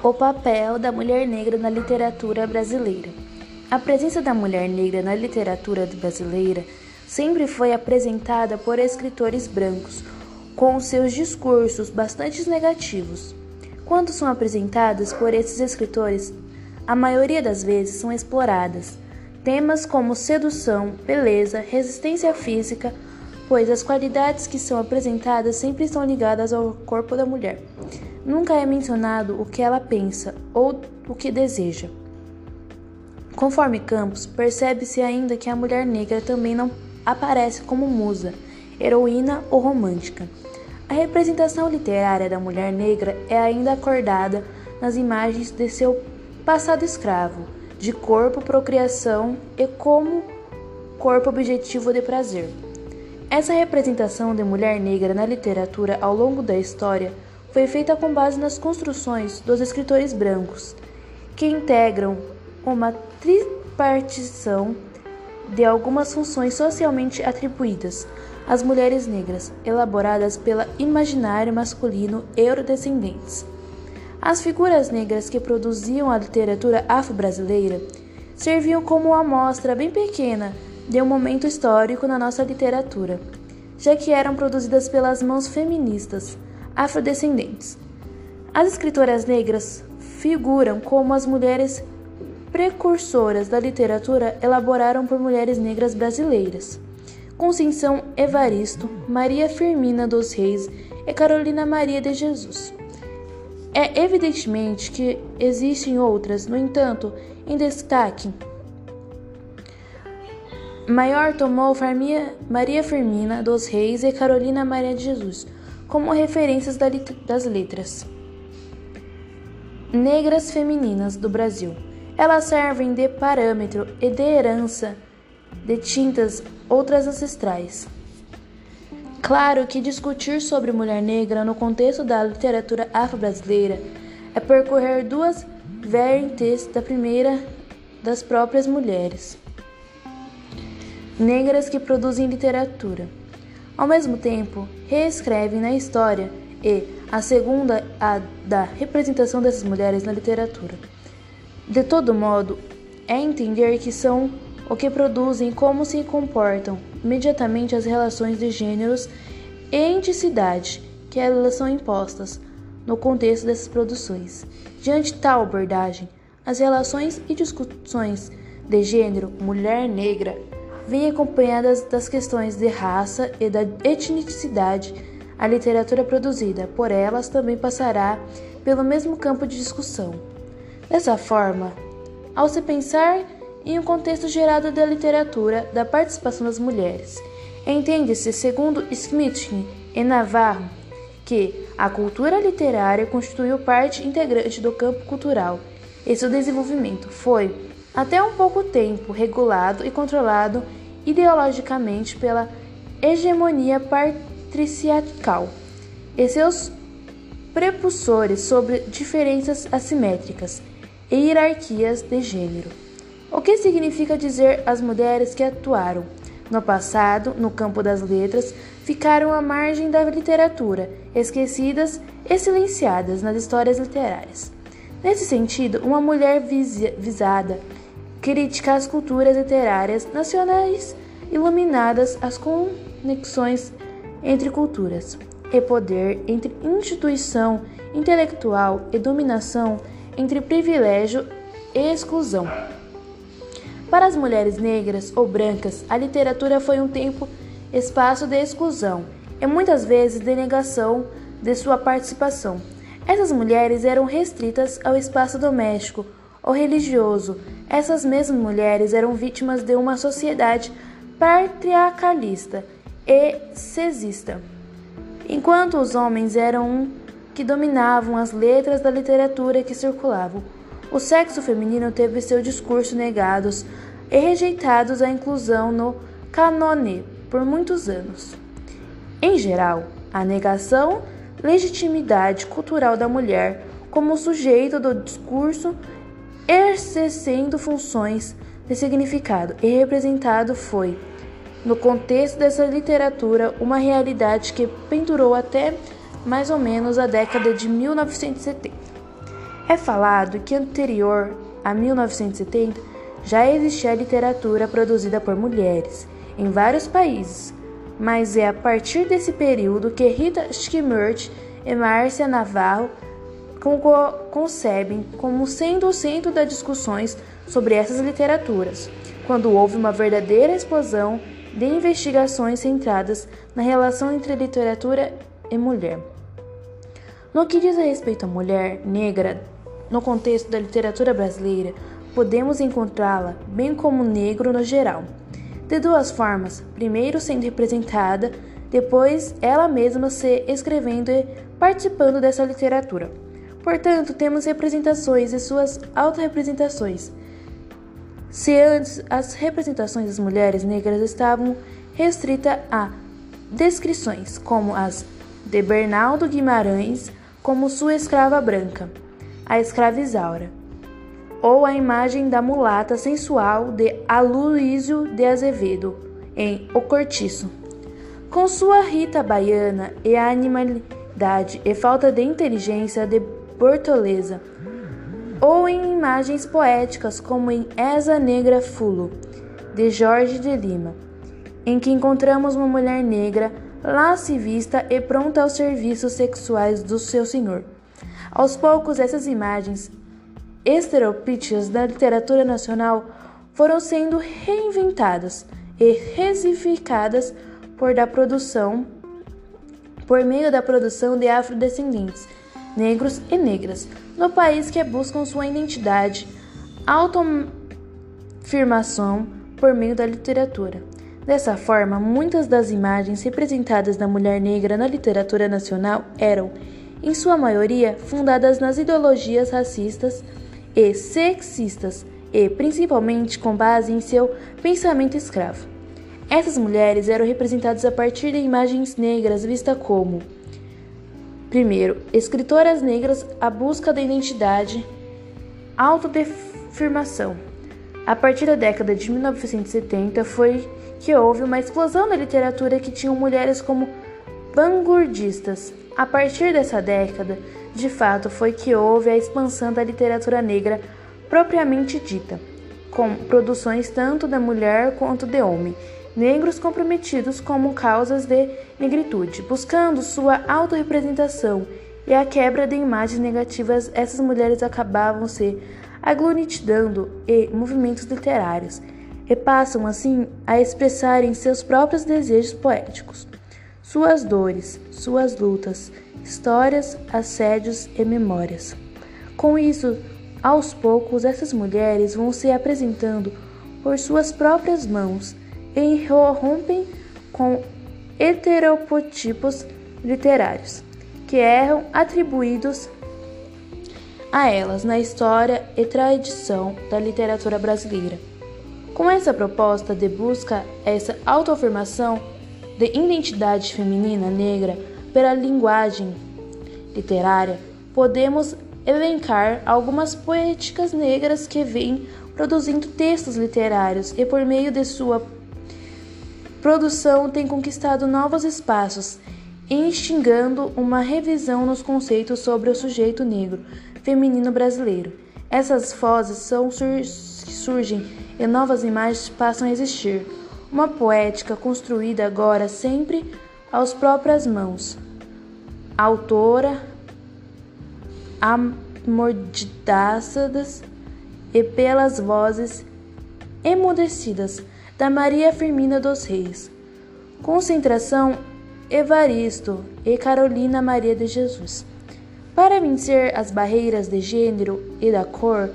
O papel da mulher negra na literatura brasileira. A presença da mulher negra na literatura brasileira sempre foi apresentada por escritores brancos, com seus discursos bastante negativos. Quando são apresentadas por esses escritores, a maioria das vezes são exploradas temas como sedução, beleza, resistência física, pois as qualidades que são apresentadas sempre estão ligadas ao corpo da mulher. Nunca é mencionado o que ela pensa ou o que deseja. Conforme Campos, percebe-se ainda que a mulher negra também não aparece como musa, heroína ou romântica. A representação literária da mulher negra é ainda acordada nas imagens de seu passado escravo, de corpo, procriação e como corpo objetivo de prazer. Essa representação de mulher negra na literatura ao longo da história foi feita com base nas construções dos escritores brancos, que integram uma tripartição de algumas funções socialmente atribuídas às mulheres negras, elaboradas pelo imaginário masculino eurodescendentes. As figuras negras que produziam a literatura afro-brasileira serviam como uma amostra bem pequena de um momento histórico na nossa literatura, já que eram produzidas pelas mãos feministas afrodescendentes. As escritoras negras figuram como as mulheres precursoras da literatura elaboraram por mulheres negras brasileiras. Conceição Evaristo, Maria Firmina dos Reis e Carolina Maria de Jesus. É evidentemente que existem outras, no entanto, em destaque. Maior tomou Maria Firmina dos Reis e Carolina Maria de Jesus como referências das letras negras femininas do Brasil. Elas servem de parâmetro e de herança de tintas outras ancestrais. Claro que discutir sobre mulher negra no contexto da literatura afro-brasileira é percorrer duas vertentes da primeira das próprias mulheres negras que produzem literatura. Ao mesmo tempo, reescrevem na história e a segunda a da representação dessas mulheres na literatura. De todo modo, é entender que são o que produzem como se comportam imediatamente as relações de gêneros e enticidade que elas são impostas no contexto dessas produções. Diante tal abordagem, as relações e discussões de gênero mulher negra vêm acompanhadas das questões de raça e da etnicidade. A literatura produzida por elas também passará pelo mesmo campo de discussão. Dessa forma, ao se pensar em um contexto gerado da literatura da participação das mulheres, entende-se, segundo Smith e Navarro, que a cultura literária constituiu parte integrante do campo cultural e seu desenvolvimento foi, até um pouco tempo, regulado e controlado ideologicamente pela hegemonia patriciacal e seus prepulsores sobre diferenças assimétricas e hierarquias de gênero. O que significa dizer as mulheres que atuaram no passado no campo das letras ficaram à margem da literatura, esquecidas e silenciadas nas histórias literárias. Nesse sentido, uma mulher visada crítica às culturas literárias nacionais iluminadas as conexões entre culturas e poder, entre instituição intelectual e dominação, entre privilégio e exclusão. Para as mulheres negras ou brancas, a literatura foi um tempo espaço de exclusão e muitas vezes de negação de sua participação. Essas mulheres eram restritas ao espaço doméstico ou religioso. Essas mesmas mulheres eram vítimas de uma sociedade patriarcalista e sexista, enquanto os homens eram que dominavam as letras da literatura que circulavam. O sexo feminino teve seu discurso negados e rejeitados a inclusão no canone por muitos anos. Em geral, a negação legitimidade cultural da mulher como sujeito do discurso exercendo funções de significado e representado foi, no contexto dessa literatura, uma realidade que pendurou até mais ou menos a década de 1970. É falado que anterior a 1970 já existia literatura produzida por mulheres em vários países, mas é a partir desse período que Rita Schmidt e Márcia Navarro concebem como sendo o centro das discussões sobre essas literaturas, quando houve uma verdadeira explosão de investigações centradas na relação entre literatura e mulher. No que diz respeito à mulher negra, no contexto da literatura brasileira, podemos encontrá-la, bem como negro no geral, de duas formas: primeiro sendo representada, depois ela mesma se escrevendo e participando dessa literatura. Portanto, temos representações e suas autorrepresentações. Se antes as representações das mulheres negras estavam restritas a descrições, como as de Bernardo Guimarães como sua escrava branca, a escrava Isaura, ou a imagem da mulata sensual de Aloísio de Azevedo, em O Cortiço. Com sua Rita baiana e a animalidade e falta de inteligência de Bortoleza, ou em imagens poéticas como em Esa Negra Fulo, de Jorge de Lima, em que encontramos uma mulher negra lascivista e pronta aos serviços sexuais do seu senhor. Aos poucos, essas imagens estereopíticas da literatura nacional foram sendo reinventadas e resificadas por da produção por meio da produção de afrodescendentes, negros e negras, no país que buscam sua identidade, autoafirmação por meio da literatura. Dessa forma, muitas das imagens representadas da mulher negra na literatura nacional eram, em sua maioria, fundadas nas ideologias racistas e sexistas e, principalmente, com base em seu pensamento escravo. Essas mulheres eram representadas a partir de imagens negras vistas como Primeiro, escritoras negras à busca da identidade, autodefirmação. A partir da década de 1970 foi que houve uma explosão na literatura que tinham mulheres como vanguardistas. A partir dessa década, de fato, foi que houve a expansão da literatura negra propriamente dita, com produções tanto da mulher quanto de homem, negros comprometidos como causas de negritude, buscando sua autorrepresentação e a quebra de imagens negativas, essas mulheres acabavam se aglutinando em movimentos literários e passam assim a expressarem seus próprios desejos poéticos, suas dores, suas lutas, histórias, assédios e memórias. Com isso, aos poucos, essas mulheres vão se apresentando por suas próprias mãos e rompem com heteropotipos literários que eram atribuídos a elas na história e tradição da literatura brasileira. Com essa proposta de busca essa autoafirmação de identidade feminina negra pela linguagem literária, podemos elencar algumas poéticas negras que vêm produzindo textos literários e por meio de sua produção têm conquistado novos espaços, instigando uma revisão nos conceitos sobre o sujeito negro feminino brasileiro. Essas vozes são sur surgem e novas imagens passam a existir. Uma poética construída agora sempre aos próprias mãos. Autora, amordaçadas e pelas vozes emudecidas da Maria Firmina dos Reis. Concentração Evaristo e Carolina Maria de Jesus. Para vencer as barreiras de gênero e da cor,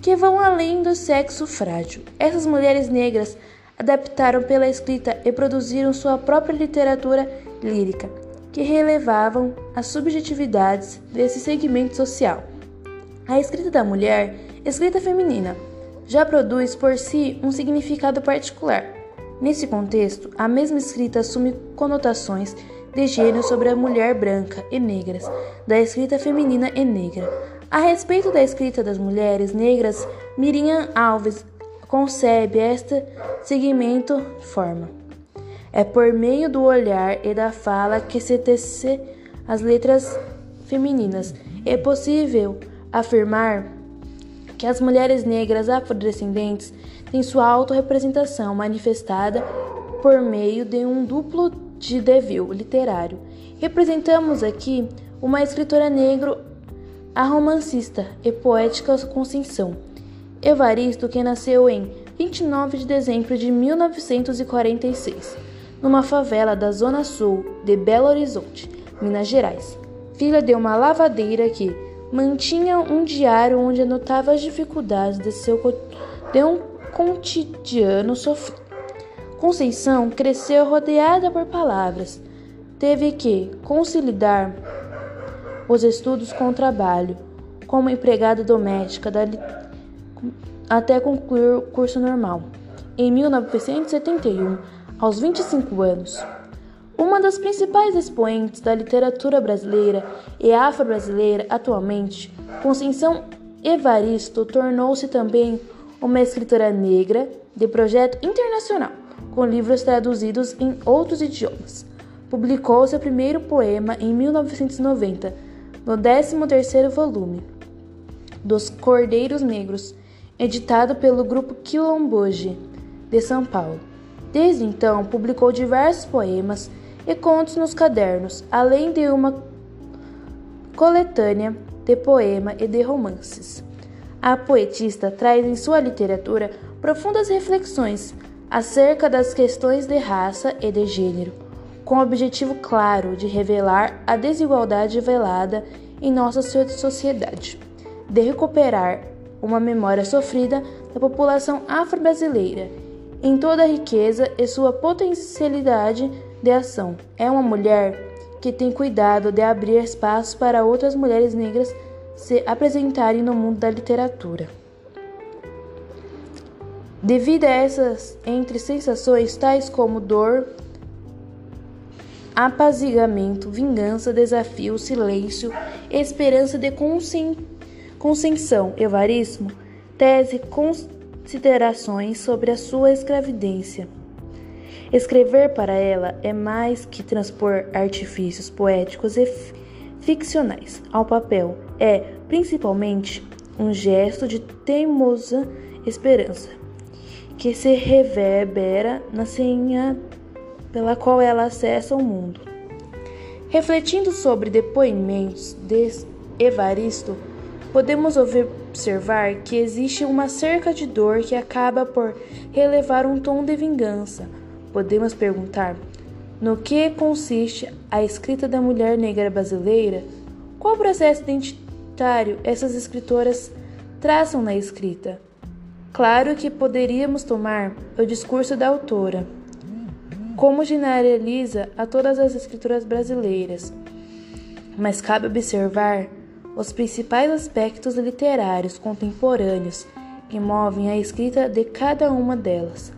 que vão além do sexo frágil. Essas mulheres negras adaptaram pela escrita e produziram sua própria literatura lírica, que relevavam as subjetividades desse segmento social. A escrita da mulher, escrita feminina, já produz por si um significado particular. Nesse contexto, a mesma escrita assume conotações de gênero sobre a mulher branca e negras, da escrita feminina e negra. A respeito da escrita das mulheres negras, Miriam Alves concebe este segmento forma. É por meio do olhar e da fala que se tece as letras femininas. É possível afirmar as mulheres negras afrodescendentes têm sua autorrepresentação manifestada por meio de um duplo de devil literário. Representamos aqui uma escritora negra, a romancista e poética Conceição Evaristo, que nasceu em 29 de dezembro de 1946, numa favela da Zona Sul de Belo Horizonte, Minas Gerais, filha de uma lavadeira que mantinha um diário onde anotava as dificuldades de, seu, de um cotidiano sofrido. Conceição cresceu rodeada por palavras. Teve que conciliar os estudos com o trabalho, como empregada doméstica da, até concluir o curso normal. Em 1971, aos 25 anos, uma das principais expoentes da literatura brasileira e afro-brasileira atualmente, Conceição Evaristo tornou-se também uma escritora negra de projeto internacional, com livros traduzidos em outros idiomas. Publicou seu primeiro poema em 1990, no 13º volume dos Cordeiros Negros, editado pelo grupo Quilomboje de São Paulo. Desde então, publicou diversos poemas e contos nos cadernos, além de uma coletânea de poema e de romances. A poetista traz em sua literatura profundas reflexões acerca das questões de raça e de gênero, com o objetivo claro de revelar a desigualdade velada em nossa sociedade, de recuperar uma memória sofrida da população afro-brasileira em toda a riqueza e sua potencialidade de ação. É uma mulher que tem cuidado de abrir espaço para outras mulheres negras se apresentarem no mundo da literatura. Devido a essas entre sensações tais como dor, apazigamento, vingança, desafio, silêncio, esperança de consensão, evarismo, tese considerações sobre a sua escravidência. Escrever para ela é mais que transpor artifícios poéticos e ficcionais ao papel, é, principalmente, um gesto de teimosa esperança, que se reverbera na senha pela qual ela acessa o mundo. Refletindo sobre depoimentos de Evaristo, podemos observar que existe uma cerca de dor que acaba por relevar um tom de vingança podemos perguntar: no que consiste a escrita da mulher negra brasileira? Qual processo identitário essas escritoras traçam na escrita? Claro que poderíamos tomar o discurso da autora, como generaliza a todas as escritoras brasileiras, mas cabe observar os principais aspectos literários contemporâneos que movem a escrita de cada uma delas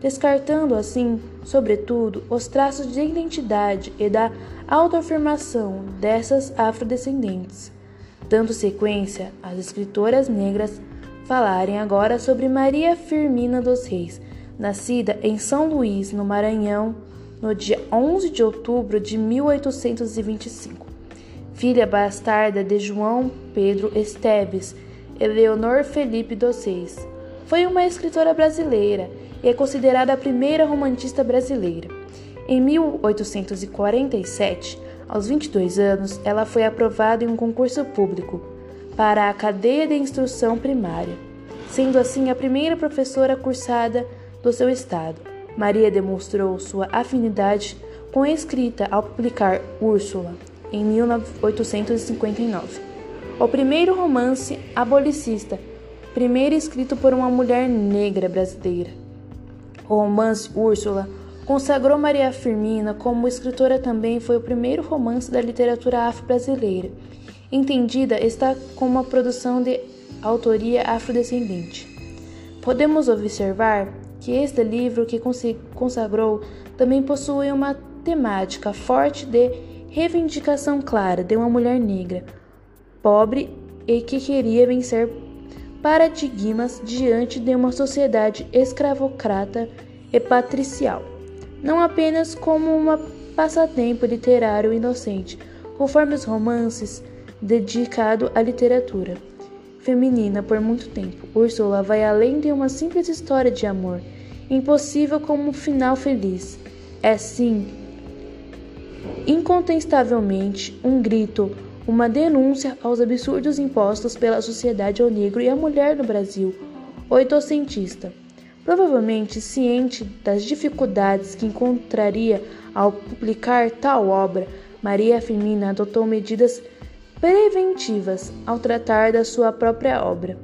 descartando assim, sobretudo, os traços de identidade e da autoafirmação dessas afrodescendentes. Dando sequência às escritoras negras falarem agora sobre Maria Firmina dos Reis, nascida em São Luís, no Maranhão, no dia 11 de outubro de 1825. Filha bastarda de João Pedro Esteves e Leonor Felipe dos Reis. Foi uma escritora brasileira e é considerada a primeira romantista brasileira. Em 1847, aos 22 anos, ela foi aprovada em um concurso público para a cadeia de instrução primária, sendo assim a primeira professora cursada do seu estado. Maria demonstrou sua afinidade com a escrita ao publicar Úrsula em 1859, o primeiro romance abolicista, primeiro escrito por uma mulher negra brasileira. O romance Úrsula consagrou Maria Firmina como escritora também foi o primeiro romance da literatura afro-brasileira. Entendida está como uma produção de autoria afrodescendente. Podemos observar que este livro que consagrou também possui uma temática forte de reivindicação clara de uma mulher negra, pobre e que queria vencer paradigmas diante de uma sociedade escravocrata e patricial, não apenas como um passatempo literário inocente, conforme os romances dedicado à literatura, feminina por muito tempo. Úrsula vai além de uma simples história de amor, impossível como um final feliz. É sim, incontestavelmente, um grito, uma denúncia aos absurdos impostos pela sociedade ao negro e à mulher no Brasil. Oitocentista. Provavelmente ciente das dificuldades que encontraria ao publicar tal obra, Maria Firmina adotou medidas preventivas ao tratar da sua própria obra.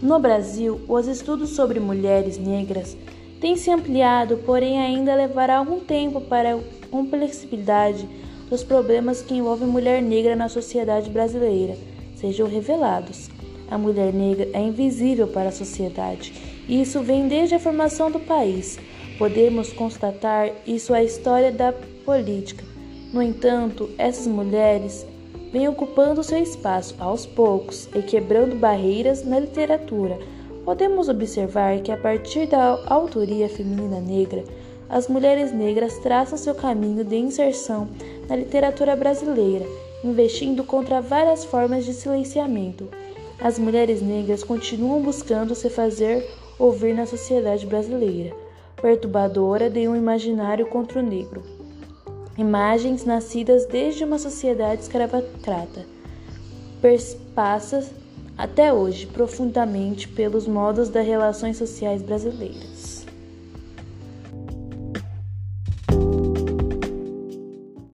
No Brasil, os estudos sobre mulheres negras têm se ampliado, porém ainda levará algum tempo para a complexibilidade dos problemas que envolvem mulher negra na sociedade brasileira sejam revelados. A mulher negra é invisível para a sociedade, e isso vem desde a formação do país. Podemos constatar isso à história da política. No entanto, essas mulheres vêm ocupando seu espaço aos poucos e quebrando barreiras na literatura. Podemos observar que, a partir da autoria feminina negra, as mulheres negras traçam seu caminho de inserção na literatura brasileira, investindo contra várias formas de silenciamento. As mulheres negras continuam buscando se fazer ouvir na sociedade brasileira, perturbadora de um imaginário contra o negro. Imagens nascidas desde uma sociedade escravocrata, perspassas até hoje profundamente pelos modos das relações sociais brasileiras.